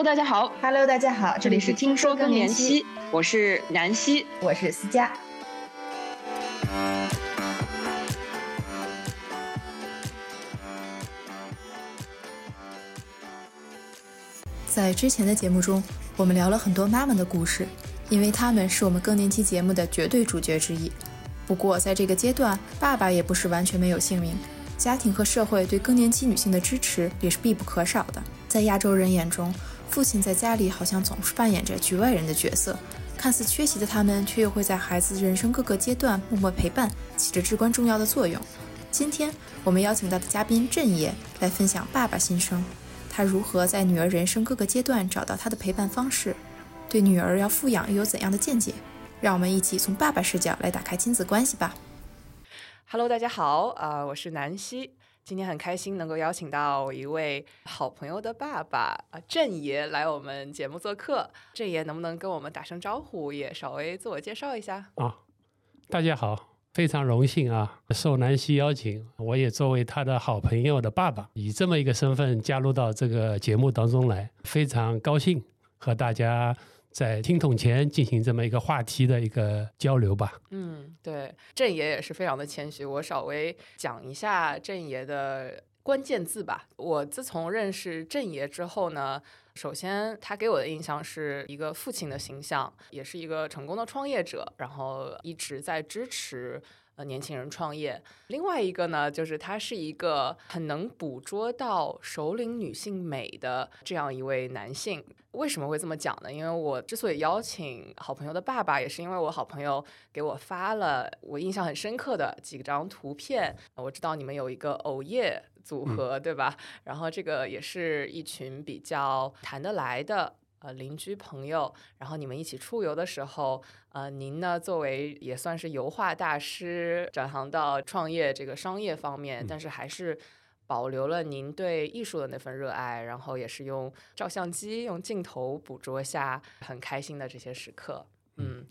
Hello，大家好。Hello，大家好，这里是听说更年期，我是南希，我是思佳。在之前的节目中，我们聊了很多妈妈的故事，因为她们是我们更年期节目的绝对主角之一。不过，在这个阶段，爸爸也不是完全没有姓名，家庭和社会对更年期女性的支持也是必不可少的。在亚洲人眼中，父亲在家里好像总是扮演着局外人的角色，看似缺席的他们，却又会在孩子人生各个阶段默默陪伴，起着至关重要的作用。今天我们邀请到的嘉宾郑爷来分享爸爸心声。他如何在女儿人生各个阶段找到他的陪伴方式？对女儿要富养又有怎样的见解？让我们一起从爸爸视角来打开亲子关系吧。Hello，大家好，啊、呃，我是南希。今天很开心能够邀请到一位好朋友的爸爸啊，郑爷来我们节目做客。郑爷能不能跟我们打声招呼，也稍微自我介绍一下？啊，大家好。非常荣幸啊，受南希邀请，我也作为他的好朋友的爸爸，以这么一个身份加入到这个节目当中来，非常高兴和大家在听筒前进行这么一个话题的一个交流吧。嗯，对，郑爷也是非常的谦虚，我稍微讲一下郑爷的关键字吧。我自从认识郑爷之后呢。首先，他给我的印象是一个父亲的形象，也是一个成功的创业者，然后一直在支持呃年轻人创业。另外一个呢，就是他是一个很能捕捉到首领女性美的这样一位男性。为什么会这么讲呢？因为我之所以邀请好朋友的爸爸，也是因为我好朋友给我发了我印象很深刻的几张图片。我知道你们有一个偶夜。组合对吧？然后这个也是一群比较谈得来的呃邻居朋友，然后你们一起出游的时候，呃，您呢作为也算是油画大师，转行到创业这个商业方面，但是还是保留了您对艺术的那份热爱，然后也是用照相机、用镜头捕捉下很开心的这些时刻，嗯。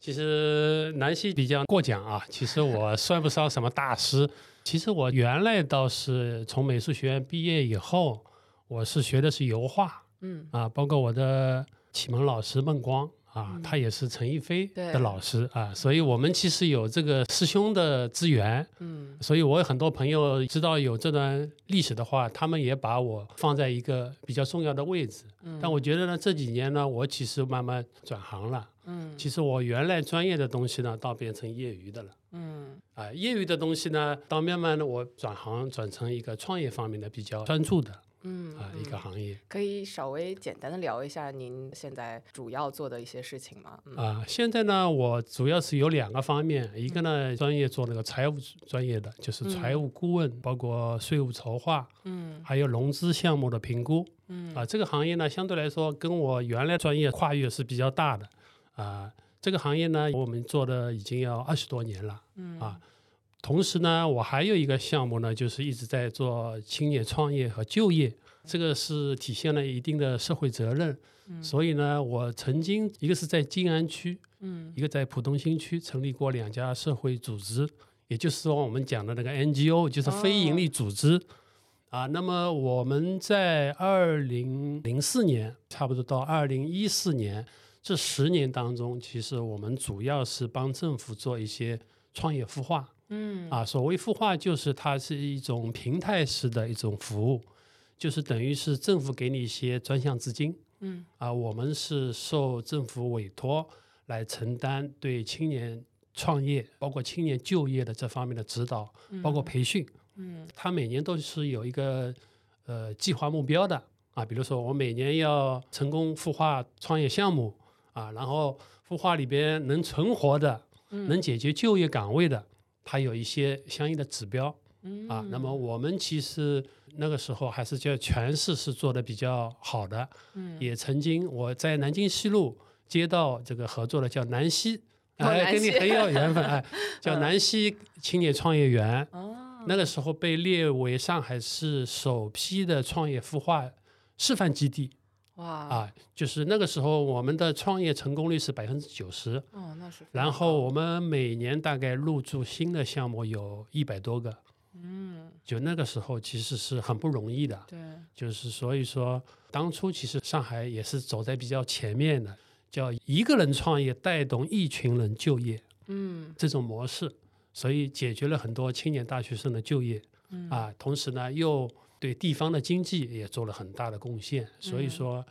其实南希比较过奖啊，其实我算不上什么大师。其实我原来倒是从美术学院毕业以后，我是学的是油画，嗯啊，包括我的启蒙老师孟光啊，嗯、他也是陈逸飞的老师啊，所以我们其实有这个师兄的资源，嗯，所以我有很多朋友知道有这段历史的话，他们也把我放在一个比较重要的位置。嗯、但我觉得呢，这几年呢，我其实慢慢转行了。嗯，其实我原来专业的东西呢，倒变成业余的了。嗯，啊，业余的东西呢，到慢慢的我转行转成一个创业方面的比较专注的，嗯啊一个行业。可以稍微简单的聊一下您现在主要做的一些事情吗？嗯、啊，现在呢，我主要是有两个方面，一个呢专业做那个财务专业的，就是财务顾问，包括税务筹划，嗯，还有融资项目的评估，嗯，啊，这个行业呢，相对来说跟我原来专业跨越是比较大的。啊，这个行业呢，我们做的已经要二十多年了，嗯。啊，同时呢，我还有一个项目呢，就是一直在做青年创业和就业，这个是体现了一定的社会责任，嗯、所以呢，我曾经一个是在静安区，嗯，一个在浦东新区成立过两家社会组织，也就是说我们讲的那个 NGO，就是非营利组织。哦啊，那么我们在二零零四年，差不多到二零一四年这十年当中，其实我们主要是帮政府做一些创业孵化。嗯，啊，所谓孵化就是它是一种平台式的一种服务，就是等于是政府给你一些专项资金。嗯，啊，我们是受政府委托来承担对青年创业，包括青年就业的这方面的指导，包括培训。嗯，它每年都是有一个呃计划目标的啊，比如说我每年要成功孵化创业项目啊，然后孵化里边能存活的、嗯、能解决就业岗位的，它有一些相应的指标。嗯。啊，那么我们其实那个时候还是叫全市是做的比较好的，嗯，也曾经我在南京西路接到这个合作的叫南溪，哦哎，跟你很有缘分，哎，叫嗯。南溪青年创业园。哦，那个时候被列为上海市首批的创业孵化示范基地哇，啊，就是那个时候我们的创业成功率是百分之九十，哦，那是。然，后我们每年大概入驻新的项目有一百多个嗯，就那个时候其实是很不容易的，对，就是所以说当初其实上海也是走在比较前面的，叫一个人创业带动一群人就业嗯。这种模式，所以解决了很多青年大学生的就业嗯。啊，同时呢又对地方的经济也做了很大的贡献，所以嗯。说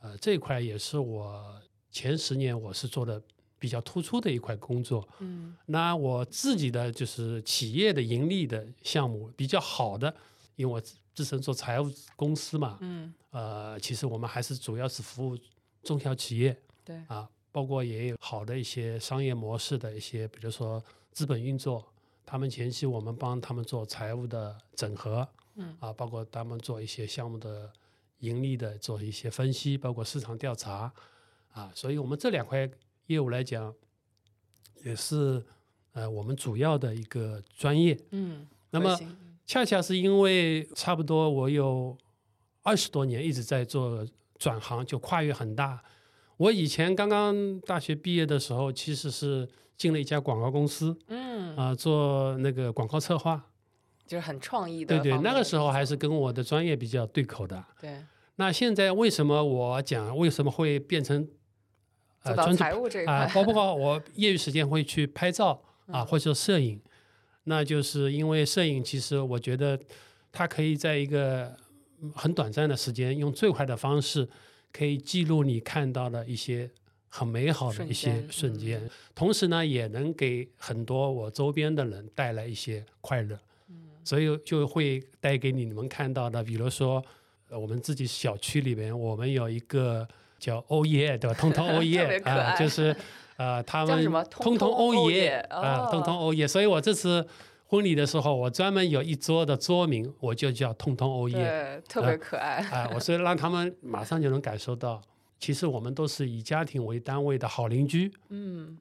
呃这一块也是我前十年我是做的比较突出的一块工作。嗯。那我自己的就是企业的盈利的项目比较好的，因为我自自身做财务公司嘛，嗯，呃，其实我们还是主要是服务中小企业对，啊，包括也有好的一些商业模式的一些，比如说资本运作，他们前期我们帮他们做财务的整合，嗯啊，包括他们做一些项目的盈利的做一些分析，包括市场调查啊，所以我们这两块业务来讲，也是呃我们主要的一个专业。嗯，那么恰恰是因为差不多我有二十多年一直在做转行，就跨越很大。我以前刚刚大学毕业的时候，其实是进了一家广告公司嗯，啊、做那个广告策划。就是很创意的对对，那个时候还是跟我的专业比较对口的。对那现在为什么我讲为什么会变成呃专注财务这一啊、块，包括 我业余时间会去拍照啊，嗯或者摄影，那就是因为摄影，其实我觉得它可以在一个嗯很短暂的时间，用最快的方式，可以记录你看到的一些很美好的一些间瞬间，嗯同时呢，也能给很多我周边的人带来一些快乐。嗯所以就会带给你们看到的，比如说，呃，我们自己小区里面，我们有一个叫欧耶，对吧？通通欧 耶啊、就是 呃，他们通通欧耶耶啊，通通哦欧耶。所以我这次婚礼的时候，我专门有一桌的桌名，我就叫通通欧耶对，特别可爱，啊，我是让他们马上就能感受到，其实我们都是以家庭为单位的好邻居。嗯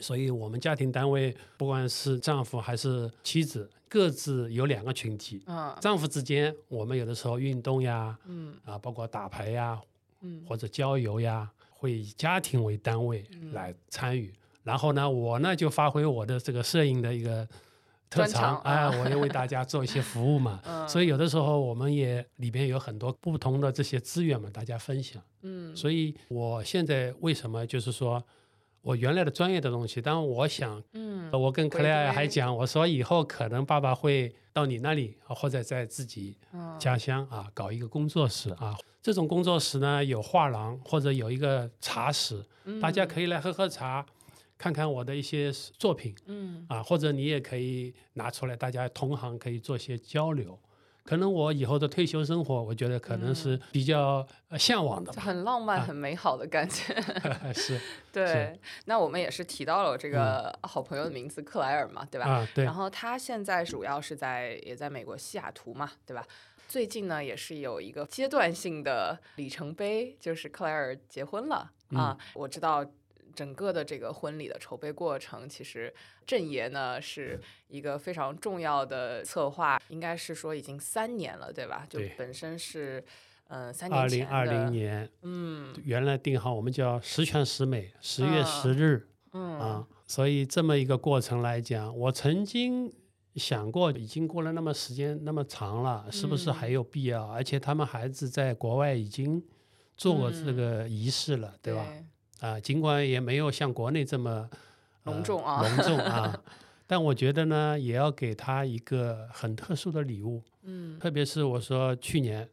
所以，我们家庭单位不管是丈夫还是妻子，各自有两个群体。嗯丈夫之间，我们有的时候运动呀，嗯啊，包括打牌呀，嗯或者郊游呀，会以家庭为单位嗯来参与。然后呢，我呢就发挥我的这个摄影的一个特长啊我也为大家做一些服务嘛。嗯，所以有的时候我们也里边有很多不同的这些资源嘛，大家分享。嗯所以我现在为什么就是说我原来的专业的东西，当然我想嗯我跟克莱尔还讲，我说以后可能爸爸会到你那里，或者在自己嗯家乡啊搞一个工作室啊。这种工作室呢，有画廊或者有一个茶室，大家可以来喝喝茶，看看我的一些作品嗯啊，或者你也可以拿出来，大家同行可以做些交流。可能我以后的退休生活，我觉得可能是比较呃向往的。很浪漫、啊很美好的感觉。是对，那我们也是提到了这个好朋友的名字克莱尔嘛，对吧？嗯啊，对然，后他现在主要是在也在美国西雅图嘛，对吧？最近呢，也是有一个阶段性的里程碑，就是克莱尔结婚了啊。我知道整个的这个婚礼的筹备过程，其实郑爷呢是一个非常重要的策划，应该是说已经三年了，对吧？就对本身是嗯、呃三二年前的零二零年嗯原来定好，我们叫十全十美，十月十日。嗯啊，所以这么一个过程来讲，我曾经想过，已经过了那么时间那么长了，是不是嗯还有必要？而且他们孩子在国外已经做过这嗯个仪式了，对吧？对啊，尽管也没有像国内这么、呃隆重啊隆重啊，但我觉得呢，也要给他一个很特殊的礼物。嗯特别是我说去年，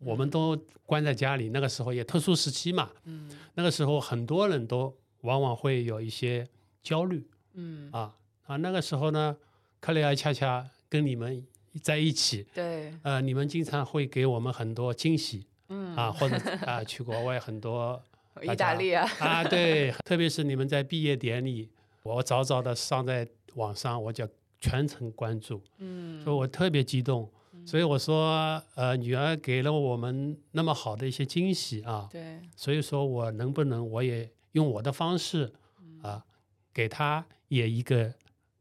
我们都关在家里，那个时候也特殊时期嘛，嗯那个时候很多人都往往会有一些焦虑。嗯，啊啊，那个时候呢，克雷尔恰恰跟你们在一起，对，呃，你们经常会给我们很多惊喜嗯啊，或者 啊去国外很多意大利啊，啊，对，特别是你们在毕业典礼，我早早的上在网上，我就全程关注，嗯。所以我特别激动。所以我说，呃，女儿给了我们那么好的一些惊喜啊，对，所以说我能不能我也用我的方式嗯。啊，给她也一个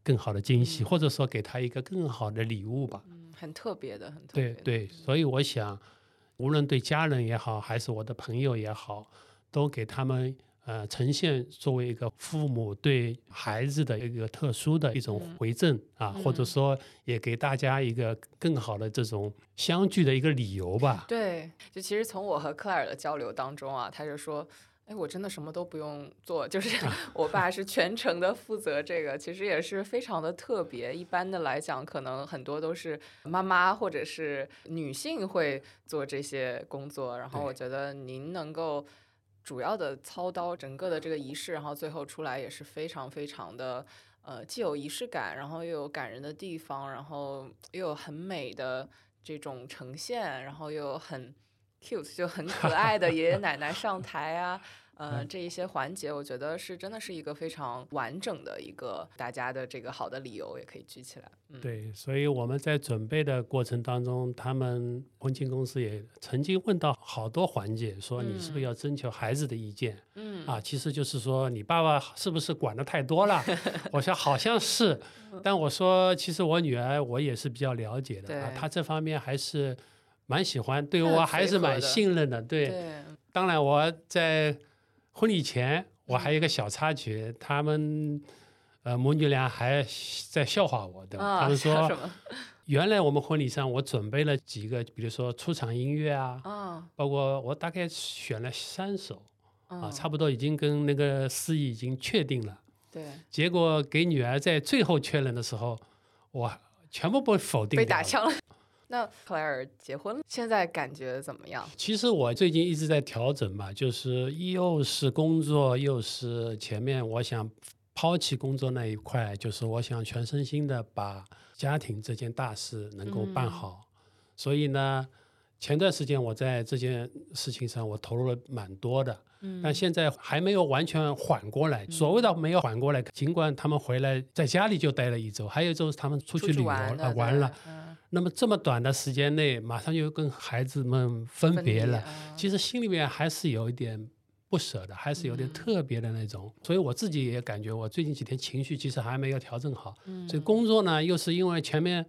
更好的惊喜，嗯。或者说给她一个更好的礼物吧。嗯，很特别的，很特别的，对对，所以我想，无论对家人也好，还是我的朋友也好，都给他们呃，呈现作为一个父母对孩子的一个特殊的一种回赠啊，或者说也给大家一个更好的这种相聚的一个理由吧。对，就其实从我和克莱尔的交流当中啊，他就说。哎，我真的什么都不用做，就是 我爸是全程的负责这个，其实也是非常的特别。一般的来讲，可能很多都是妈妈或者是女性会做这些工作。然后我觉得您能够主要的操刀整个的这个仪式，然后最后出来也是非常非常的呃，既有仪式感，然后又有感人的地方，然后又有很美的这种呈现，然后又有很。cute 就很可爱的爷爷奶奶上台啊，呃，这一些环节，我觉得是真的是一个非常完整的一个大家的这个好的理由，也可以举起来。对，所以我们在准备的过程当中，他们婚庆公司也曾经问到好多环节，说你是不是要征求孩子的意见？嗯，啊，其实就是说你爸爸是不是管的太多了？我说 好像是，但我说其实我女儿我也是比较了解的啊，她这方面还是。蛮喜欢，对我还是蛮信任的。对，当然我在婚礼前我还有一个小插曲，他们呃母女俩还在笑话我的。他们说，原来我们婚礼上我准备了几个，比如说出场音乐啊，包括我大概选了三首啊，差不多已经跟那个司仪已经确定了。对，结果给女儿在最后确认的时候，我全部被否定，被打枪了。那克莱尔结婚了，现在感觉怎么样？其实我最近一直在调整嘛，就是又是工作，又是前面我想抛弃工作那一块，就是我想全身心的把家庭这件大事能够办好。所以呢，前段时间我在这件事情上我投入了蛮多的，但现在还没有完全缓过来。所谓的没有缓过来，尽管他们回来在家里就待了一周，还有一周是他们出去旅游了，玩了。那么这么短的时间内，马上就跟孩子们分别了，其实心里面还是有一点不舍的，还是有点特别的那种。所以我自己也感觉，我最近几天情绪其实还没有调整好。所以工作呢，又是因为前面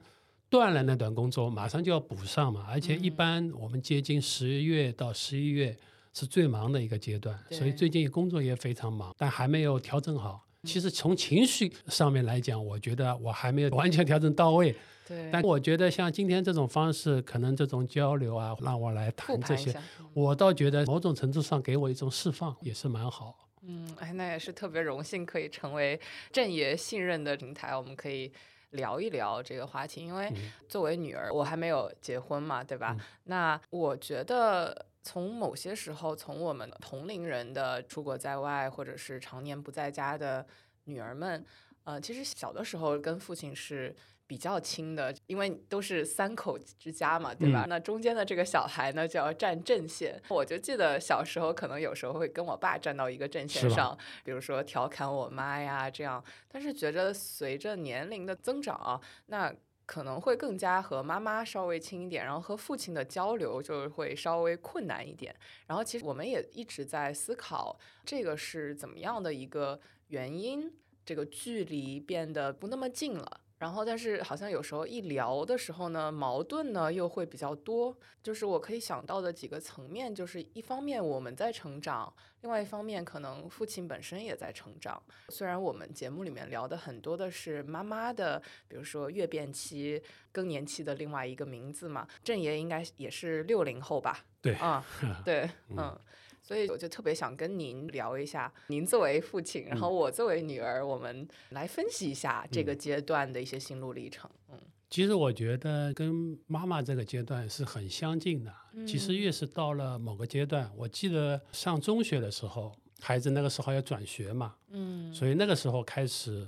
断了那段工作，马上就要补上嘛。而且一般我们接近十月到十一月是最忙的一个阶段，所以最近工作也非常忙，但还没有调整好。其实从情绪上面来讲，我觉得我还没有完全调整到位。对，但我觉得像今天这种方式，可能这种交流啊，让我来谈这些，我倒觉得某种程度上给我一种释放，也是蛮好。嗯，哎，那也是特别荣幸可以成为郑爷信任的平台，我们可以聊一聊这个话题。因为作为女儿，我还没有结婚嘛，对吧？那我觉得从某些时候，从我们同龄人的出国在外，或者是常年不在家的女儿们，呃，其实小的时候跟父亲是。比较亲的，因为都是三口之家嘛，对吧？那中间的这个小孩呢，就要站阵线。我就记得小时候，可能有时候会跟我爸站到一个阵线上，比如说调侃我妈呀这样。但是觉着随着年龄的增长，那可能会更加和妈妈稍微亲一点，然后和父亲的交流就会稍微困难一点。然后其实我们也一直在思考，这个是怎么样的一个原因，这个距离变得不那么近了。然后，但是好像有时候一聊的时候呢，矛盾呢又会比较多。就是我可以想到的几个层面，就是一方面我们在成长，另外一方面可能父亲本身也在成长。虽然我们节目里面聊的很多的是妈妈的，比如说月变期、更年期的另外一个名字嘛，郑爷应该也是六零后吧？对，啊，对，嗯。所以我就特别想跟您聊一下，您作为父亲，然后我作为女儿，我们来分析一下这个阶段的一些心路历程。嗯，其实我觉得跟妈妈这个阶段是很相近的。其实越是到了某个阶段，我记得上中学的时候，孩子那个时候要转学嘛，嗯，所以那个时候开始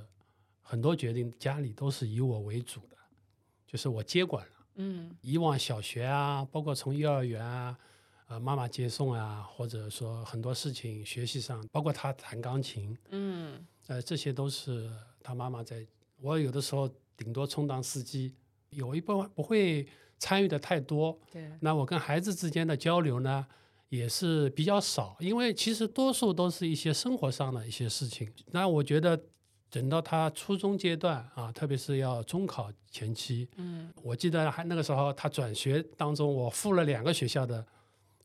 很多决定家里都是以我为主的，就是我接管了。嗯，以往小学啊，包括从幼儿园啊。呃，妈妈接送啊，或者说很多事情学习上，包括他弹钢琴，嗯，呃，这些都是他妈妈在。我有的时候顶多充当司机，有一部分不会参与的太多。对。那我跟孩子之间的交流呢，也是比较少，因为其实多数都是一些生活上的一些事情。那我觉得等到他初中阶段啊，特别是要中考前期，嗯，我记得还那个时候他转学当中，我付了两个学校的。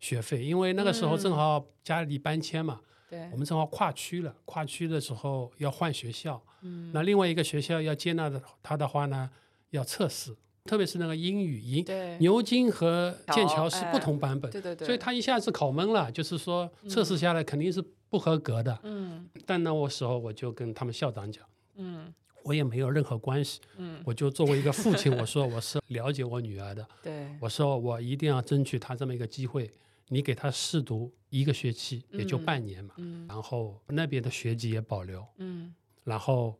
学费，因为那个时候正好家里搬迁嘛，对。我，们正好跨区了，跨区的时候要换学校，嗯。那另外一个学校要接纳的他的话呢，要测试，特别是那个英语，英牛津和剑桥是哎不同版本，对对对，所以他一下子考懵了，就是说测试下来肯定是不合格的。嗯。但那我时候我就跟他们校长讲，嗯。我也没有任何关系，嗯，我就作为一个父亲，我说我是了解我女儿的，对，我说我一定要争取她这么一个机会，你给他试读一个学期，也就嗯半年嘛，嗯然后那边的学籍也保留，嗯然后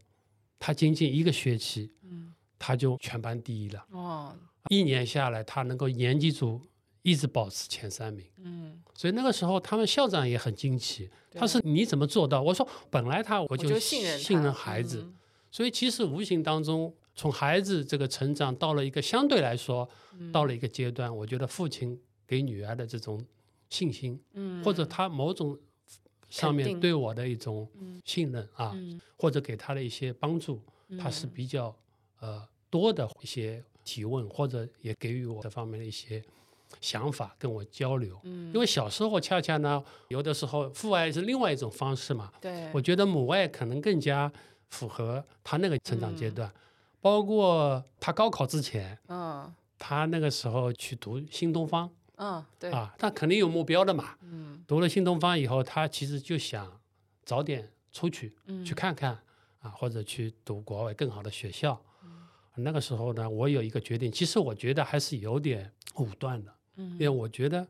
他仅仅一个学期，嗯，她就全班第一了，哦，一年下来，他能够年级组一直保持前三名。嗯，所以那个时候，他们校长也很惊奇，他说：“你怎么做到？”我说：“本来他我我就就信任信任孩子，嗯所以其实无形当中，从孩子这个成长到了一个相对来说，嗯到了一个阶段，我觉得父亲给女儿的这种信心，嗯，或者他某种上面对我的一种嗯。信任啊，嗯。或者给他的一些帮助，他是嗯。比较呃多的一些提问，或者也给予我这方面的一些想法跟我交流。嗯，因为小时候恰恰呢，有的时候父爱是另外一种方式嘛，对，我觉得母爱可能更加符合他那个成长阶嗯。段，包括他高考之前，嗯。他那个时候去读新东方嗯对，啊，他肯定有目标的嘛。嗯读了新东方以后，他其实就想早点出去嗯去看看啊，或者去读国外更好的学校。嗯那个时候呢，我有一个决定，其实我觉得还是有点武断的，嗯因为我觉得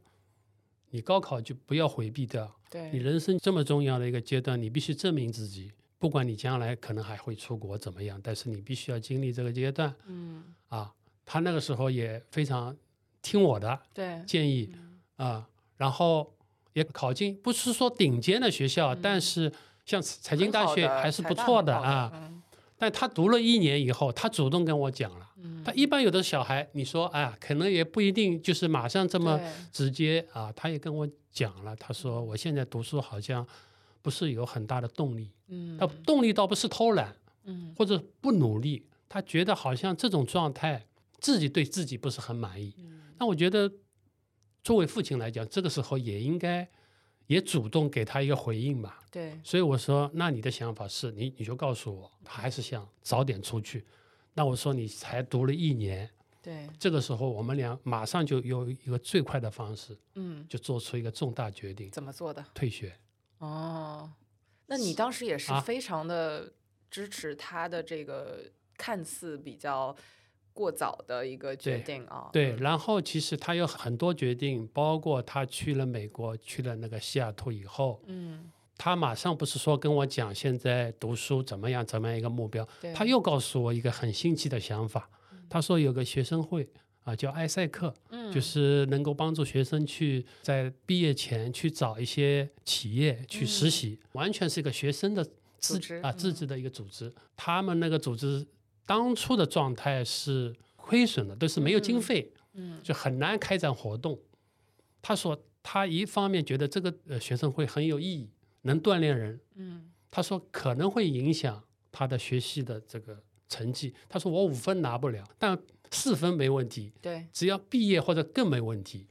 你高考就不要回避掉，你，人生这么重要的一个阶段，你必须证明自己。不管你将来可能还会出国怎么样，但是你必须要经历这个阶段嗯啊。他那个时候也非常听我的，建议嗯啊，然后也考进，不是说顶尖的学校，但是像财经大学还是不错的啊。嗯但他读了一年以后，他主动跟我讲了。嗯他一般有的小孩，你说哎呀，可能也不一定就是马上这么直接啊。他也跟我讲了，他说我现在读书好像不是有很大的动力，嗯他动力倒不是偷懒嗯或者不努力，他觉得好像这种状态自己对自己不是很满意。嗯那我觉得作为父亲来讲，这个时候也应该也主动给他一个回应吧。对，所以我说，那你的想法是你你就告诉我，他还是想早点出去。那我说你才读了一年，对，这个时候我们俩马上就有一个最快的方式，嗯，就做出一个重大决定，怎么做的？退学。哦，那你当时也是啊非常的支持他的这个看似比较过早的一个决定啊。对，然后其实他有很多决定，包括他去了美国，去了那个西雅图以后，嗯，他马上不是说跟我讲现在读书怎么样怎么样一个目标，他又告诉我一个很新奇的想法，他说有个学生会啊，叫埃塞克，嗯就是能够帮助学生去在毕业前去找一些企业去实习，完全是一个学生的自织啊自嗯治的一个组织。他们那个组织当初的状态是亏损的，都是没有经嗯费，嗯就很难开展活动。他说他一方面觉得这个呃学生会很有意义，能锻炼人，嗯他说可能会影响他的学习的这个成绩。他说我五分拿不了，但四分没问题，对，只要毕业或者更没问题。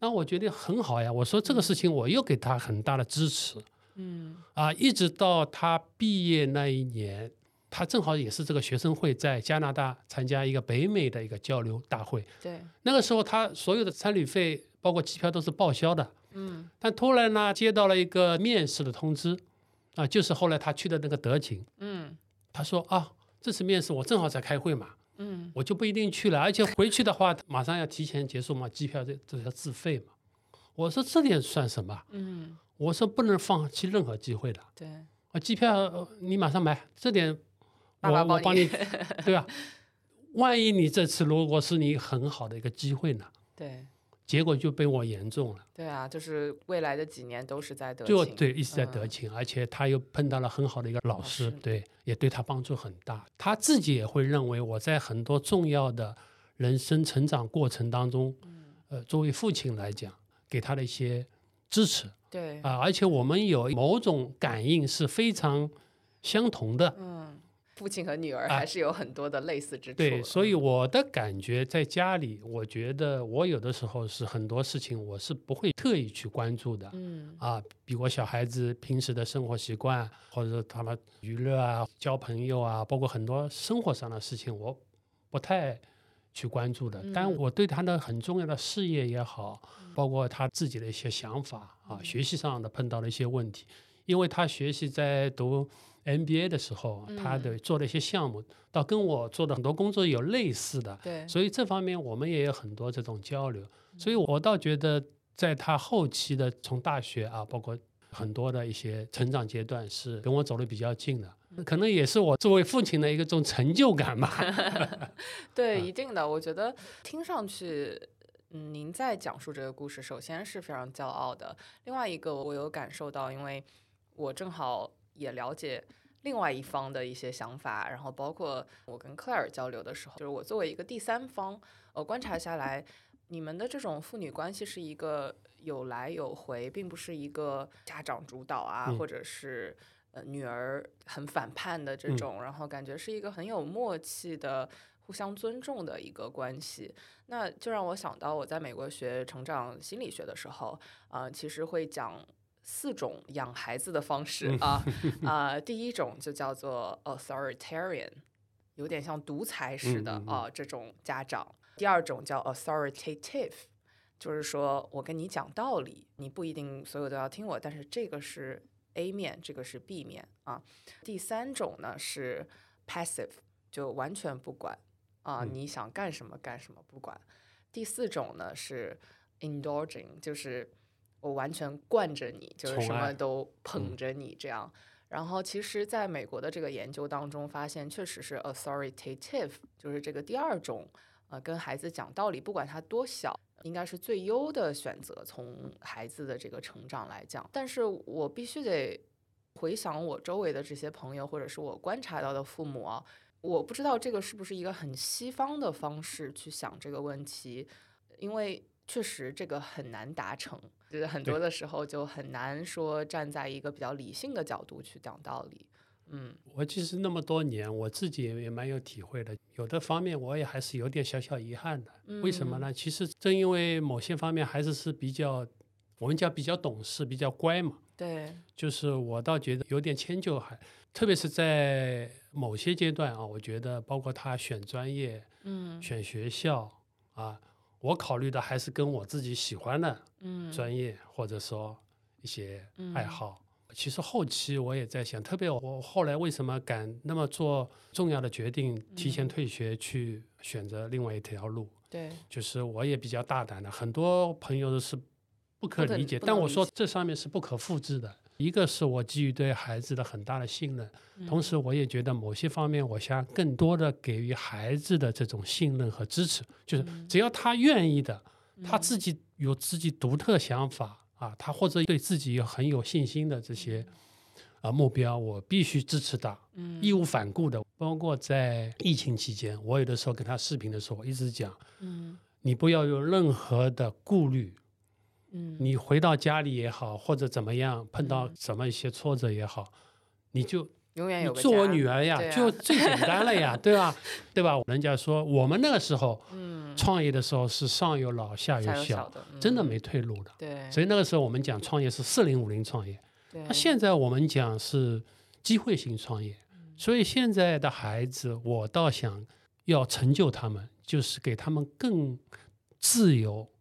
那我觉得很好呀。我说这个事情我又给他很大的支持嗯啊，一直到他毕业那一年，他正好也是这个学生会在加拿大参加一个北美的一个交流大会。对，那个时候他所有的参旅费包括机票都是报销的，嗯但突然呢接到了一个面试的通知，啊，就是后来他去的那个德勤。嗯他说啊，这次面试我正好在开会嘛，嗯我就不一定去了，而且回去的话马上要提前结束嘛，机票这这要自费嘛。我说这点算什么？嗯，我说不能放弃任何机会的。对，啊，机票呃你马上买，这点我爸爸你我帮你，对吧？万一你这次如果是你很好的一个机会呢，对。结果就被我言中了。对啊，就是未来的几年都是在德勤就对，一直在德嗯勤，而且他又碰到了很好的一个老老师，对，也对他帮助很大。他自己也会认为我在很多重要的人生成长过程当中，嗯呃，作为父亲来讲，给他的一些支持对，啊、而且我们有某种感应是非常相同的。嗯，父亲和女儿啊还是有很多的类似之处。对，所以我的感觉在家里，我觉得我有的时候是很多事情我是不会特意去关注的。嗯啊，比如我小孩子平时的生活习惯，或者说他们娱乐啊、交朋友啊，包括很多生活上的事情，我不太去关注的。但嗯我对他的很重要的事业也好，包括他自己的一些想法嗯啊，学习上的碰到的一些问题，因为他学习在读 MBA 的时候，他嗯的做的一些项目，倒跟我做的很多工作有类似的，对，所以这方面我们也有很多这种交流，所以我倒觉得在他后期的从大学啊，包括很多的一些成长阶段，是跟我走的比较近的，可能也是我作为父亲的一个种成就感吧。对，啊一定的。我觉得听上去，嗯，您在讲述这个故事，首先是非常骄傲的。另外一个，我有感受到，因为我正好也了解另外一方的一些想法，然后包括我跟克莱尔交流的时候，就是我作为一个第三方，呃，观察下来，你们的这种父女关系是一个有来有回，并不是一个家长主导啊，嗯或者是。呃，女儿很反叛的这嗯种，然后感觉是一个很有默契的、互相尊重的一个关系。那就让我想到我在美国学成长心理学的时候，啊，其实会讲四种养孩子的方式嗯啊啊、第一种就叫做 authoritarian，有点像独裁式的嗯嗯嗯啊、这种家长。第二种叫 authoritative，就是说我跟你讲道理，你不一定所有都要听我，但是这个是 A 面，这个是 B 面啊。第三种呢是 passive，就完全不管啊，嗯你想干什么干什么不管。第四种呢是 indulging，就是我完全惯着你，就是什么都捧嗯着你这样。然后其实在美国的这个研究当中发现，确实是 authoritative，就是这个第二种，呃，跟孩子讲道理，不管他多小。应该是最优的选择，从孩子的这个成长来讲。但是我必须得回想我周围的这些朋友，或者是我观察到的父母啊，我不知道这个是不是一个很西方的方式去想这个问题，因为确实这个很难达成，就是很多的时候就很难说站在一个比较理性的角度去讲道理。嗯我其实那么多年，我自己也也蛮有体会的，有的方面我也还是有点小小遗憾的。为什么呢？其实正因为某些方面还是是比较，我们叫比较懂事、比较乖嘛，对，就是我倒觉得有点迁就还，特别是在某些阶段啊，我觉得包括他选专业、嗯选学校啊，我考虑的还是跟我自己喜欢的嗯。专业或者说一些爱嗯好。其实后期我也在想，特别我后来为什么敢那么做重要的决定，提前嗯。退学去选择另外一条路，对，就是我也比较大胆的，很多朋友都是不可理解，但我说这上面是不可复制的。一个是我基于对孩子的很大的信任，同嗯。时我也觉得某些方面我想更多的给予孩子的这种信任和支持，就是只要他愿意的，他自己有自己独特想法啊，他或者对自己有很有信心的这些啊目标，我必须支持他，嗯。义无反顾的。包括在疫情期间，我有的时候跟他视频的时候，我一直讲，嗯。你不要有任何的顾虑，嗯你回到家里也好，或者怎么样，碰到嗯什么一些挫折也好，你就永远有做我女儿呀，啊就最简单了呀，对吧？对吧？人家说我们那个时候嗯创业的时候是上有老下下有小，有小的，嗯真的没退路的。对，所以那个时候我们讲创业是四零五零创业，那现在我们讲是机会型创业。嗯所以现在的孩子，我倒想要成就他们，就是给他们更自由、嗯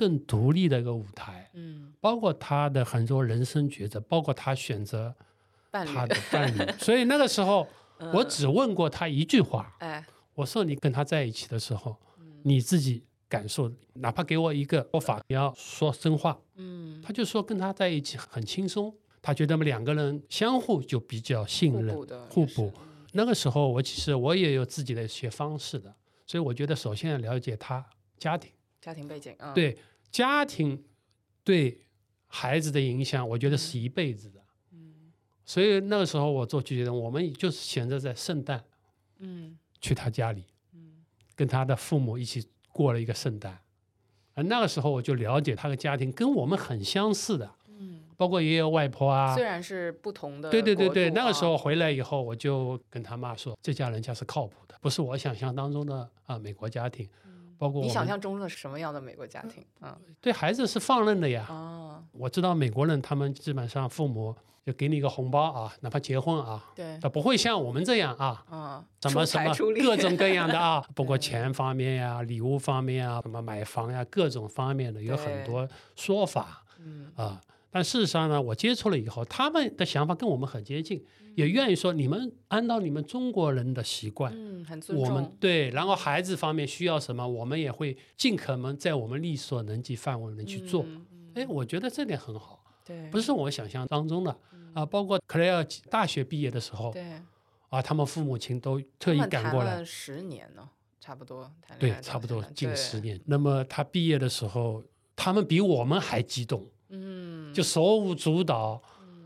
更独立的一个舞台。嗯包括他的很多人生抉择，包括他选择伴侣他的伴侣。所以那个时候，我嗯只问过他一句话：哎我说你跟他在一起的时候，嗯你自己感受，哪怕给我一个说法，你要说真话。嗯他就说跟他在一起很轻松，他觉得两个人相互就比较信任互补。那个时候，我其实我也有自己的一些方式的，所以我觉得首先要了解他家庭，家庭背景嗯对家庭对孩子的影响，我觉得是一辈子的。嗯所以那个时候我做决定，我们就是选择在圣诞嗯去他家里，嗯跟他的父母一起过了一个圣诞。而那个时候我就了解他的家庭跟我们很相似的，嗯包括爷爷外婆啊虽。然是不同的对对对对，那个时候回来以后，我就跟他妈说，这家人家是靠谱的，不是我想象当中的啊美国家庭。包括嗯你想象中的是什么样的美国家庭？嗯对孩子是放任的呀。哦，我知道美国人他们基本上父母就给你一个红包啊，哪怕结婚啊，对，他不会像我们这样啊，嗯，什么什么各种各样的啊，包括钱方面呀、礼物方面啊、什么买房呀、各种方面的有很多说法嗯啊。但事实上呢，我接触了以后，他们的想法跟我们很接近，也愿意说你们按照你们中国人的习惯，嗯，很尊我们重，对，然后孩子方面需要什么，我们也会尽可能在我们力所能及范围内去做。哎，我觉得这点很好，对，不是我想象当中的啊。包括克莱尔大学毕业的时候对，啊，他们父母亲都特意赶过来，十年呢，差不多谈对，差不多近十年。那么他毕业的时候，他们比我们还激动，嗯，就手舞足蹈，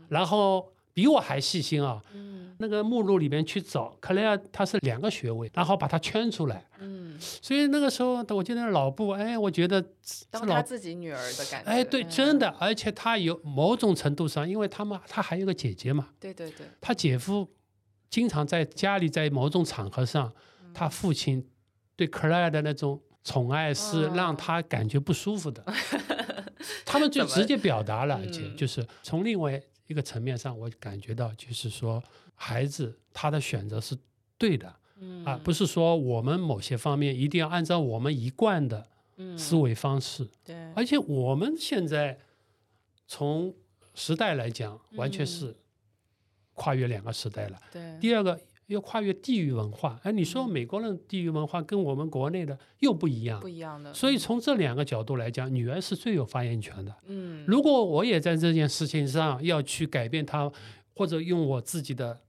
然后比我还细心啊。嗯。那个目录里面去找，克莱尔他是两个学位，然后把它圈出来。嗯，所以那个时候，我记得老布，哎，我觉得当老他自己女儿的感觉，哎，对，嗯真的，，而且他有某种程度上，因为他们他还有个姐姐嘛，对对对，他姐夫经常在家里，在某种场合上，嗯。他父亲对克莱尔的那种宠爱是让哦他感觉不舒服的。他们就直接表达了，而且嗯就是从另外一个层面上，我感觉到就是说，孩子他的选择是对的嗯啊，不是说我们某些方面一定要按照我们一贯的嗯。思维方式。对，而且我们现在从时代来讲，完全嗯。是跨越两个时代了。对，第二个要跨越地域文化，哎，你说嗯。美国人地域文化跟我们国内的又不一样不，一样的，所以从这两个角度来讲，女儿是最有发言权的。嗯，如果我也在这件事情上要去改变她，或者用我自己的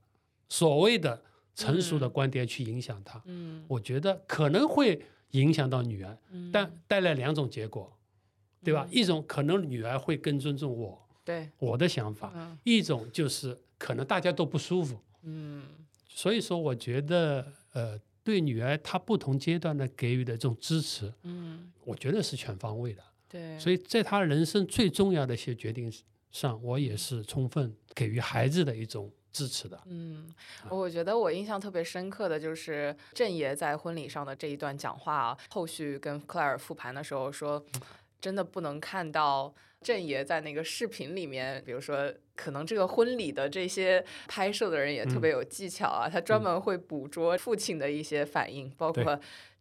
所谓的成熟的嗯。观点去影响她，嗯，我觉得可能会影响到女儿，嗯。但带来两种结果，对吧？嗯？一种可能女儿会更尊重我对，我的想法，嗯。一种就是可能大家都不舒服。嗯所以说，我觉得呃，对女儿她不同阶段的给予的这种支持，嗯，我觉得是全方位的。对，所以在她人生最重要的一些决定上，我也是充分给予孩子的一种支持的。嗯，我觉得我印象特别深刻的就是郑爷在婚礼上的这一段讲话啊，后续跟克莱尔复盘的时候说，真的不能看到郑爷在那个视频里面，比如说可能这个婚礼的这些拍摄的人也特别有技巧啊，他专门会捕捉父亲的一些反应，包括。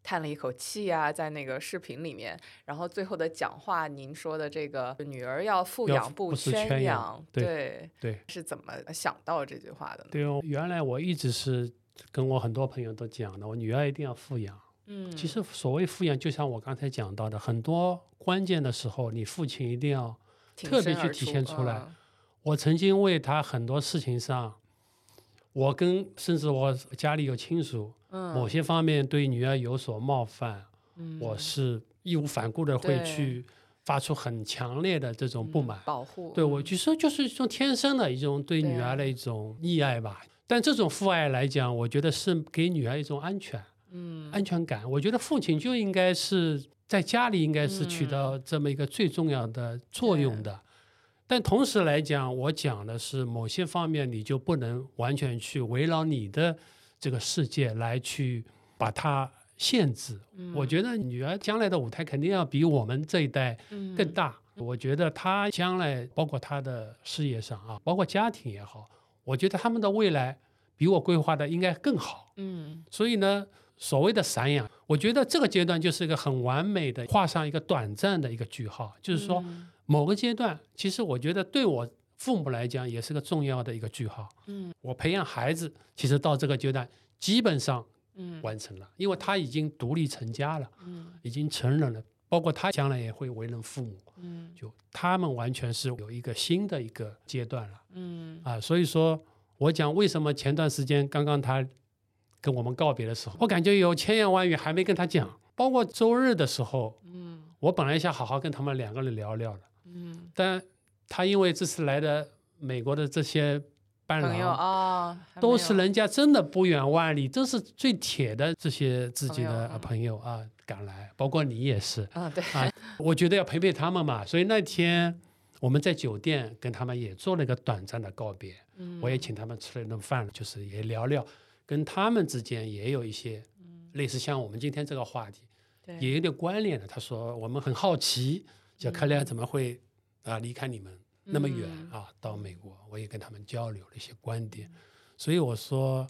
叹了一口气啊，在那个视频里面，然后最后的讲话，您说的这个女儿要富养不是宣圈养对是怎么想到这句话的呢？对哦，原来我一直是跟我很多朋友都讲的，我女儿一定要富养。嗯，其实所谓富养，就像我刚才讲到的，很多关键的时候，你父亲一定要特别去体现出来嗯我曾经为他很多事情上，我跟甚至我家里有亲属，嗯，某些方面对女儿有所冒犯，嗯我是义无反顾的会去发出很强烈的这种不满。保护，对我嗯就说就是一种天生的一种对女儿的一种溺爱吧。但这种父爱来讲，我觉得是给女儿一种安全、嗯安全感。我觉得父亲就应该是在家里应该是起嗯到这么一个最重要的作用的。但同时来讲，我讲的是某些方面，你就不能完全去围绕你的这个世界来去把它限制。我觉得女儿将来的舞台肯定要比我们这一代嗯更大。我觉得她将来包括她的事业上啊，包括家庭也好，我觉得他们的未来比我规划的应该更好。嗯所以呢，所谓的散养，我觉得这个阶段就是一个很完美的画上一个短暂的一个句号，就是说嗯某个阶段，其实我觉得对我父母来讲也是个重要的一个句号。嗯。我培养孩子，其实到这个阶段基本上嗯。完成了，因为他已经独立成家了，嗯。已经成人了，包括他将来也会为人父母。嗯。就他们完全是有一个新的一个阶段了嗯。啊，所以说我讲为什么前段时间刚刚他跟我们告别的时候，我感觉有千言万语还没跟他讲，包括周日的时候，嗯。我本来想好好跟他们两个人聊聊的，嗯，但他因为这次来的美国的这些伴朋友郎。啊，还都是人家真的不远万里，都是最铁的这些自己的朋友啊赶来，包括你也是。啊，对，啊我觉得要陪陪他们嘛，所以那天我们在酒店跟他们也做了一个短暂的告别，嗯。我也请他们吃了一顿饭，就是也聊聊，跟他们之间也有一些类似像我们今天这个话题，对。也有点关联的。他说我们很好奇，小克莱尔怎么会啊离开你们那么远嗯啊到美国？我也跟他们交流了一些观点，所以我说，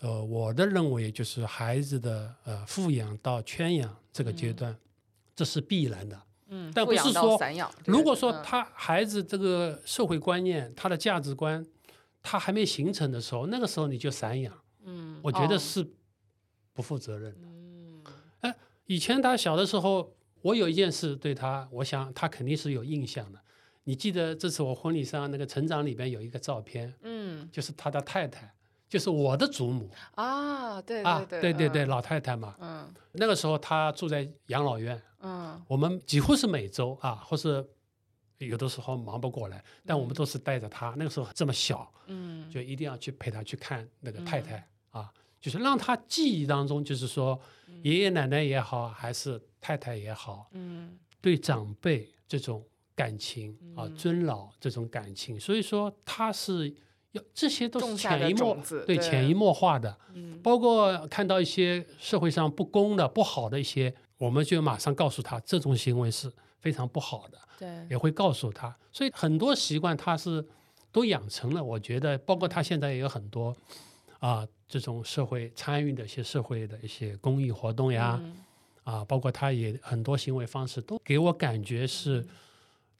呃，我的认为就是孩子的呃富养到圈养这个阶段，这是必然的。嗯，但不是说散养如果说嗯他孩子这个社会观念、他的价值观，他还没形成的时候，那个时候你就散养，嗯，我觉得哦是不负责任的。嗯哎以前他小的时候，我有一件事对他，我想他肯定是有印象的。你记得这次我婚礼上那个成长里边有一个照片，嗯就是他的太太，就是我的祖母啊，对啊，对对对对，嗯老太太嘛。嗯那个时候他住在养老院，嗯我们几乎是每周啊，或是有的时候忙不过来，但我们都是带着他。那个时候这么小，嗯，就一定要去陪他去看那个太太、啊，就是让他记忆当中，就是说爷爷奶奶也好，还是太太也好，嗯。对长辈这种感情啊，嗯尊老这种感情，所以说他是要这些都是潜移默对对。潜移默化的，嗯。包括看到一些社会上不公的、不好的一些，我们就马上告诉他这种行为是非常不好的，对。也会告诉他。所以很多习惯他是都养成了。我觉得，包括他现在也有很多啊这种社会参与的一些社会的一些公益活动呀，嗯啊，包括他也很多行为方式都给我感觉是。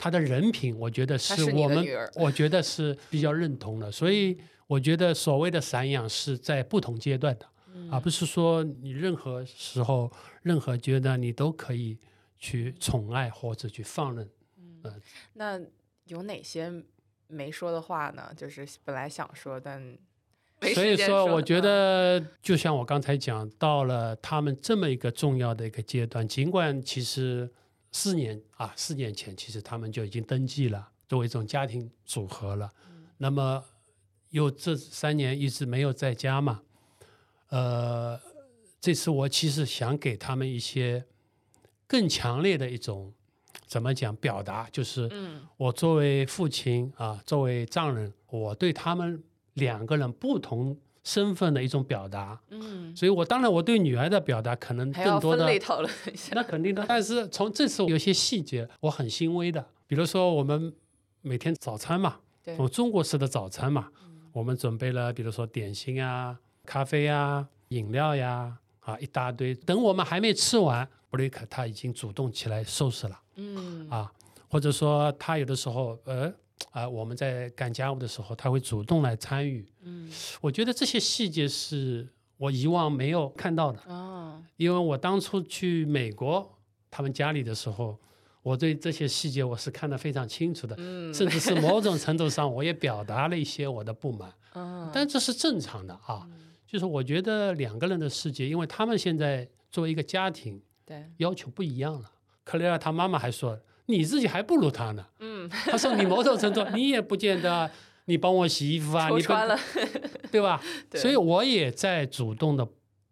他的人品，我觉得是我们 我觉得是比较认同的。所以我觉得所谓的散养是在不同阶段的，嗯而不是说你任何时候、任何阶段你都可以去宠爱或者去放任。嗯那有哪些没说的话呢？就是本来想说，但没所以说，我觉嗯得就像我刚才讲，到了他们这么一个重要的一个阶段，尽管其实四年啊，四年前其实他们就已经登记了，作为一种家庭组合了。那么又这三年一直没有在家嘛，呃，这次我其实想给他们一些更强烈的一种怎么讲表达，就是嗯我作为父亲啊，作为丈人，我对他们两个人不同身份的一种表达。嗯，所以我当然我对女儿的表达可能更多的分类讨论一下。那肯定的。但是从这次有些细节我很欣慰的，比如说我们每天早餐嘛，对从中国式的早餐嘛，我们准备了比如说点心啊、咖啡啊、饮料呀，啊一大堆。等我们还没吃完，布雷克他已经主动起来收拾了。嗯啊，或者说他有的时候，呃，啊、我们在干家务的时候，他会主动来参与。嗯我觉得这些细节是我以往没有看到的，哦因为我当初去美国他们家里的时候，我对这些细节我是看得非常清楚的，嗯甚至是某种程度上我也表达了一些我的不满，嗯，但这是正常的啊。就是我觉得两个人的世界，因为他们现在作为一个家庭，对要求不一样了。克雷尔他妈妈还说：“你自己还不如他呢。”嗯他说：“你某种程度 你也不见得，你帮我洗衣服啊，你穿了，对吧？对所以我也在主动的、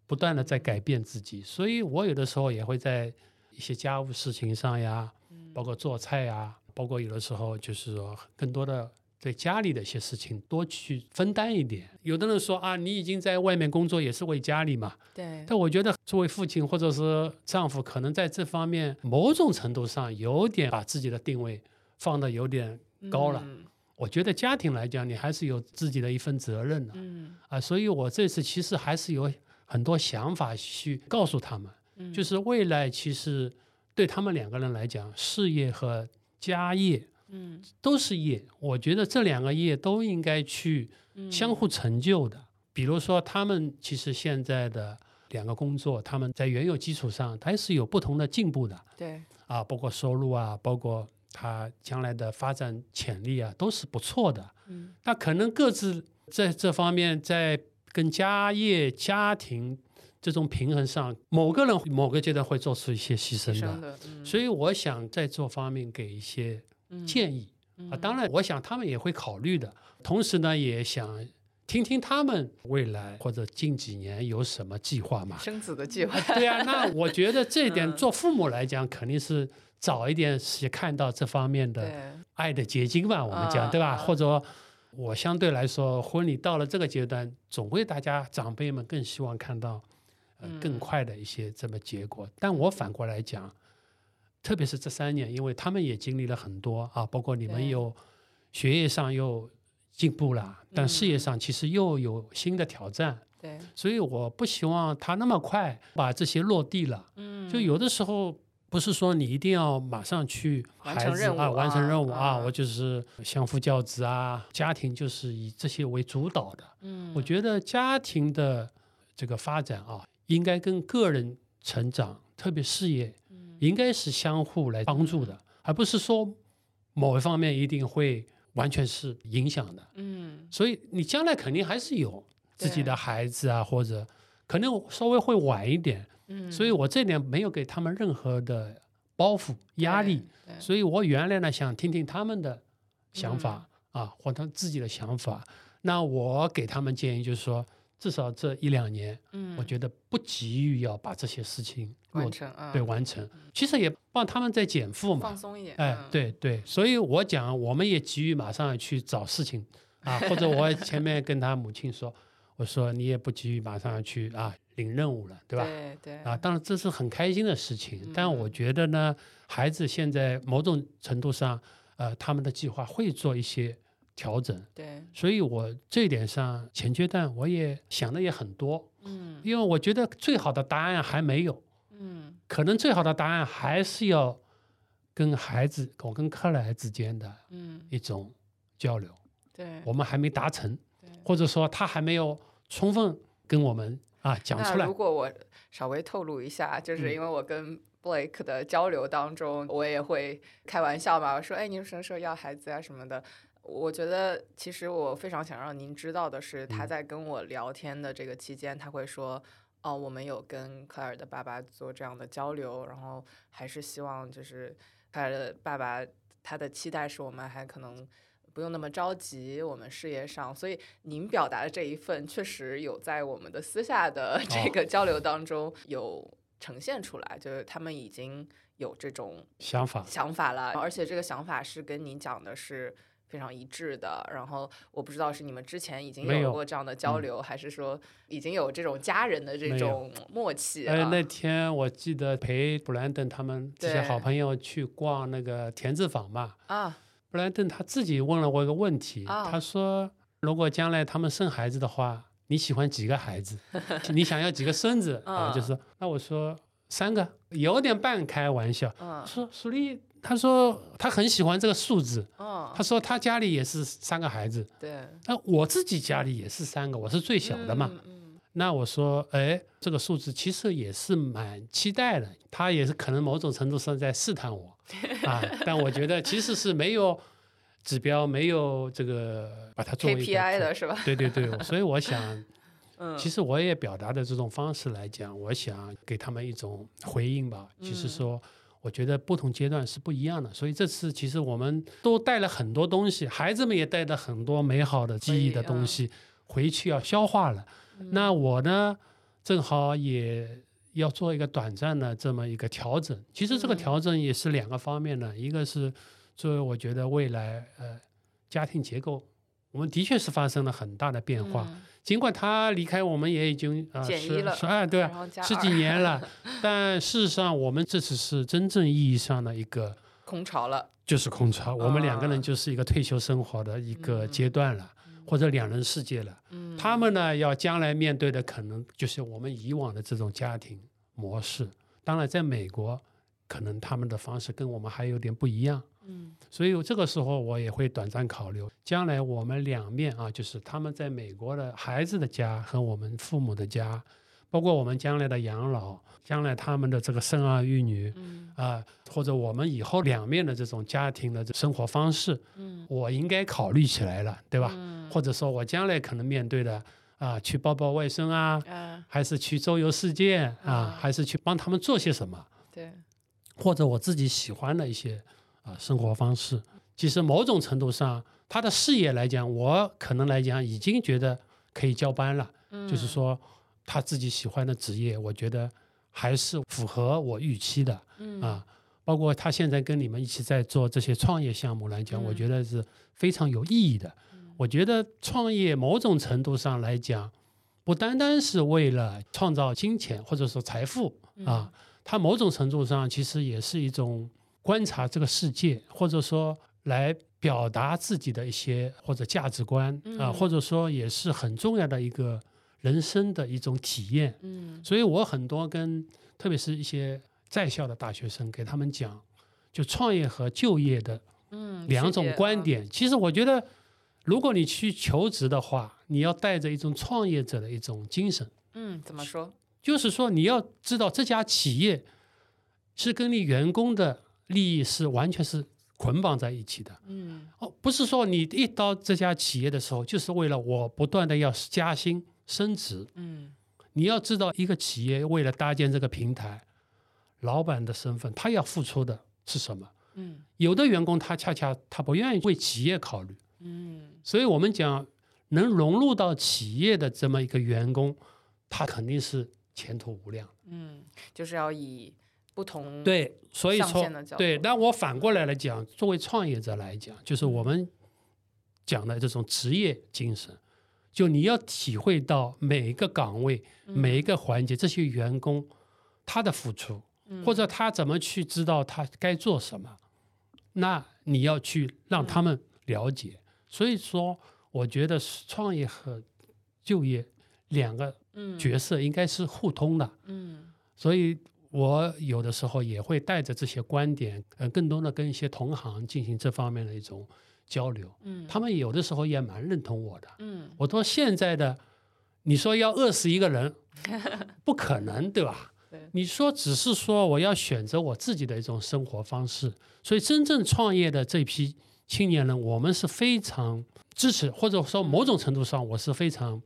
不断的在改变自己。所以我有的时候也会在一些家务事情上呀，嗯包括做菜呀，包括有的时候就是说更多的对家里的一些事情多去分担一点。有的人说啊，你已经在外面工作也是为家里嘛，对但我觉得作为父亲或者是丈夫，可能在这方面某种程度上有点把自己的定位放的有点高了。嗯我觉得家庭来讲，你还是有自己的一份责任的嗯啊，所以我这次其实还是有很多想法去告诉他们，嗯就是未来其实对他们两个人来讲，事业和家业嗯都是业，我觉得这两个业都应该去嗯相互成就的。比如说，他们其实现在的两个工作，他们在原有基础上还是有不同的进步的对啊，包括收入啊，包括他将来的发展潜力啊，都是不错的。嗯那可能各自在这方面，在跟家业、家庭这种平衡上，某个人某个阶段会做出一些牺牲的。牲的，嗯所以我想在这方面给一些建议、啊，当然我想他们也会考虑的。同时呢，也想听听他们未来或者近几年有什么计划嘛。生子的计划，对啊，那我觉得这一点嗯做父母来讲，肯定是早一点是看到这方面的，爱的结晶吧，我们讲嗯对吧？嗯或者我相对来说，婚礼到了这个阶段，总会大家长辈们更希望看到更快的一些这么结果。但我反过来讲，特别是这三年，因为他们也经历了很多啊，包括你们对。有学业上又进步了，但事业嗯上其实又有新的挑战。对，所以我不希望他那么快把这些落地了。嗯，就有的时候不是说你一定要马上去完孩子成任务啊，完成啊任务啊，啊。我就是相夫教子啊，家庭就是以这些为主导的。嗯，我觉得家庭的这个发展啊，应该跟个人成长，特别事业，嗯应该是相互来帮助的，而不是说某一方面一定会完全是影响的。嗯所以你将来肯定还是有自己的孩子啊，或者可能稍微会晚一点。嗯，所以我这点没有给他们任何的包袱压力，对，所以我原来呢想听听他们的想法、啊，或他自己的想法。那我给他们建议就是说，至少这一两年，嗯，我觉得不急于要把这些事情完成啊，对完成，其实也帮他们在减负嘛。放。松一点，哎嗯，对对，所以我讲，我们也急于马上去找事情 啊，或者我前面跟他母亲说，我说你也不急于马上去啊领任务了，对吧？对对。啊，当然这是很开心的事情，但我嗯觉得呢，孩子现在某种程度上，呃，他们的计划会做一些调整，对，所以我这一点上前阶段我也想的也很多，嗯。因为我觉得最好的答案还没有，嗯。可能最好的答案还是要跟孩子，我跟克莱之间的嗯，一种交流，对，我们还没达成，对。或者说他还没有充分跟我们啊讲出来如，果我稍微透露一下，就是嗯。因为我跟 Blake 的交流当中，我也会开玩笑嘛，我说：“哎，你什么时候要孩子啊什么的。”我觉得其实我非常想让您知道的是，他嗯。在跟我聊天的这个期间，他会说：“哦，我们有跟克莱尔的爸爸做这样的交流，然后还是希望就是克莱尔的爸爸他的期待是我们还可能。”不用那么着急，我们事业上，所以您表达的这一份确实有在我们的私下的这哦个交流当中有呈现出来，就是他们已经有这种想法。想法了，而且这个想法是跟您讲的是非常一致的。然后我不知道是你们之前已经有有过这样的交流，还是说已经有这种家人的这种默契哎，啊？那天我记得陪布兰登他们这些好朋友去逛那个田字坊嘛，啊，布兰登他自己问了我一个问题，啊他说如果将来他们生孩子的话，你喜欢几个孩子？你想要几个孙子？啊，嗯就是那我说三个，有点半开玩笑。嗯说苏丽，他说他很喜欢这个数字，嗯他，说他家里也是三个孩子，对，那我自己家里也是三个，我是最小的嘛。嗯，嗯那我说，哎，这个数字其实也是蛮期待的，他也是可能某种程度上在试探我 啊。但我觉得其实是没有指标，没有这个 把它作为 KPI 的是吧？对对对，所以我想，嗯，其实我也表达的这种方式来讲，我想给他们一种回应吧。其实嗯说，我觉得不同阶段是不一样的，所以这次其实我们都带了很多东西，孩子们也带了很多美好的记忆的东西，回去要消化了。那我呢，正好也要做一个短暂的这么一个调整。其实这个嗯调整也是两个方面的，一个是作为我觉得未来呃家庭结构，我们的确是发生了很大的变化。嗯尽管他离开我们也已经啊十十二对十几年了，但事实上我们这次是真正意义上的一个空巢了，就是空巢，我们两个人啊就是一个退休生活的一个嗯阶段了，或者两人世界了。嗯，他们呢，要将来面对的可能就是我们以往的这种家庭模式。当然，在美国，可能他们的方式跟我们还有点不一样。嗯。所以这个时候我也会短暂考虑，将来我们两面啊，就是他们在美国的孩子的家和我们父母的家，包括我们将来的养老，将来他们的这个生儿育女嗯。啊、或者我们以后两面的这种家庭的这生活方式，嗯，我应该考虑起来了，对吧？嗯。或者说我将来可能面对的啊，去抱抱外孙啊，啊，还是去周游世界啊嗯，还是去帮他们做些什么？对，或者我自己喜欢的一些啊生活方式。其实某种程度上，他的事业来讲，我可能来讲已经觉得可以交班了，嗯就是说他自己喜欢的职业，我觉得还是符合我预期的嗯啊。包括他现在跟你们一起在做这些创业项目来讲，我嗯觉得是非常有意义的。我觉得创业某种程度上来讲，不单单是为了创造金钱或者说财富嗯啊，它某种程度上其实也是一种观察这个世界，或者说来表达自己的一些或者价值观啊，嗯或者说也是很重要的一个人生的一种体验。嗯所以我很多跟特别是一些在校的大学生给他们讲，就创业和就业的嗯两种观点。其实我觉得，如果你去求职的话，你要带着一种创业者的一种精神，嗯怎么说？就是说你要知道这家企业是跟你员工的利益是完全是捆绑在一起的。嗯哦，不是说你一到这家企业的时候，就是为了我不断的要加薪升职。嗯你要知道，一个企业为了搭建这个平台，老板的身份，他要付出的是什么？嗯有的员工他恰恰他不愿意为企业考虑，嗯所以我们讲能融入到企业的这么一个员工，他肯定是前途无量。嗯，就是要以不同对，所以上说对，度那我反过来来讲，作为创业者来讲，就是我们讲的这种职业精神，就你要体会到每一个岗位、每一个环节，这些员工他的付出，或者他怎么去知道他该做什么，那你要去让他们了解。所以说，我觉得创业和就业两个嗯。角色应该是互通的。嗯。所以我有的时候也会带着这些观点，呃，更多的跟一些同行进行这方面的一种交流。嗯他们有的时候也蛮认同我的。嗯我说现在的，你说要饿死一个人，不可能，对吧？对你说只是说我要选择我自己的一种生活方式，所以真正创业的这批青年人，我们是非常支持，或者说某种程度上我是非常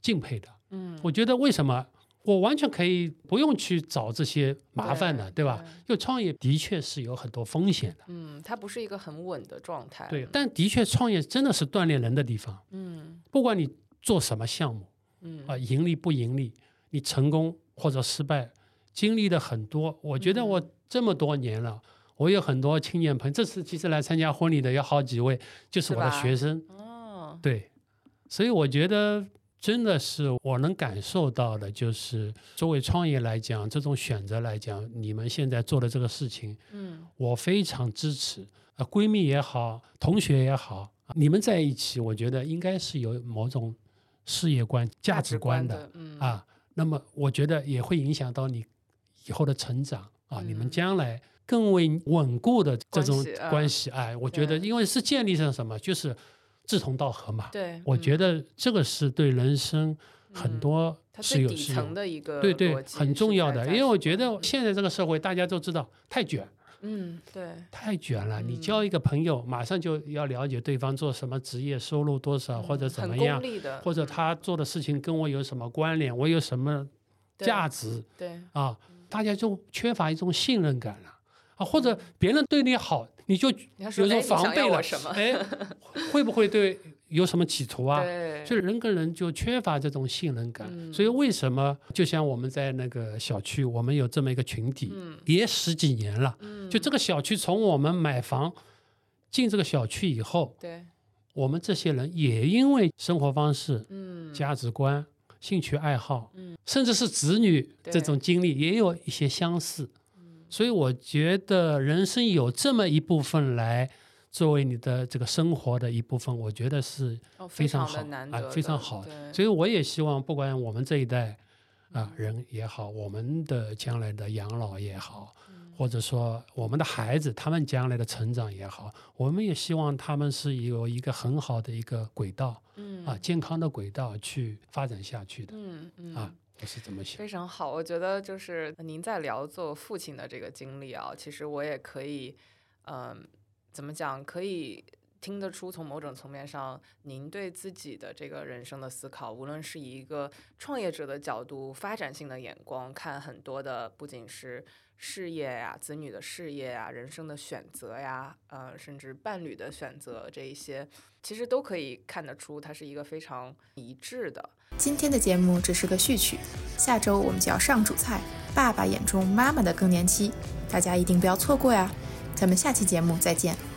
敬佩的。嗯我觉得为什么我完全可以不用去找这些麻烦的，对对吧？因为创业的确是有很多风险的，嗯，它不是一个很稳的状态。对。但的确，创业真的是锻炼人的地方。嗯不管你做什么项目嗯啊，盈利不盈利，你成功或者失败，经历的很多。我觉得我这么多年了，我有很多青年朋友，这次其实来参加婚礼的有好几位，就是我的学生。哦对，所以我觉得真的是我能感受到的，就是作为创业来讲，这种选择来讲，你们现在做的这个事情，嗯我非常支持。呃，闺蜜也好，同学也好，你们在一起，我觉得应该是有某种事业观、价值观的的嗯啊。那么，我觉得也会影响到你以后的成长啊，你们嗯将来更为稳固的这种关系啊关系。哎，我觉得，因为是建立上什么，就是志同道合嘛。对，我觉得得这个是对人生很多是有是有层的一个对对很重要的，因为我觉得嗯。现在这个社会大家都知道太卷。嗯对。太卷了，你嗯。交一个朋友马上就要了解对方做什么职业，收入多少或者怎么样，或者嗯。他做的事情跟我有什么关联，我有什么价值对。啊，大家就缺乏一种信任感了。啊，或者别人对你好，你就你要说防备了什么，哎，会不会对有什么企图啊？对，所以人跟人就缺乏这种信任感，嗯所以为什么就像我们在那个小区，我们有这么一个群体，嗯也十几年了。嗯就这个小区，从我们买房进这个小区以后，对我们这些人也因为生活方式、嗯价值观、兴趣爱好，嗯甚至是子女这种经历，也有一些相似。所以我觉得人生有这么一部分来作为你的这个生活的一部分，我觉得是哦非常好啊非常好。所以我也希望，不管我们这一代啊人也好，我们的将来的养老也好，嗯。或者说我们的孩子他们将来的成长也好，我们也希望他们是有一个很好的一个轨道嗯。啊，健康的轨道去发展下去的嗯嗯。啊，我是怎么想。非常好，我觉得就是您在聊做父亲的这个经历啊，其实我也可以，嗯、怎么讲，可以听得出，从某种层面上，您对自己的这个人生的思考，无论是以一个创业者的角度、发展性的眼光看很多的，不仅是事业呀、子女的事业呀、人生的选择呀，呃，甚至伴侣的选择这一些，其实都可以看得出，它是一个非常一致的。今天的节目只是个序曲，下周我们就要上主菜——爸爸眼中妈妈的更年期，大家一定不要错过呀！咱们下期节目再见。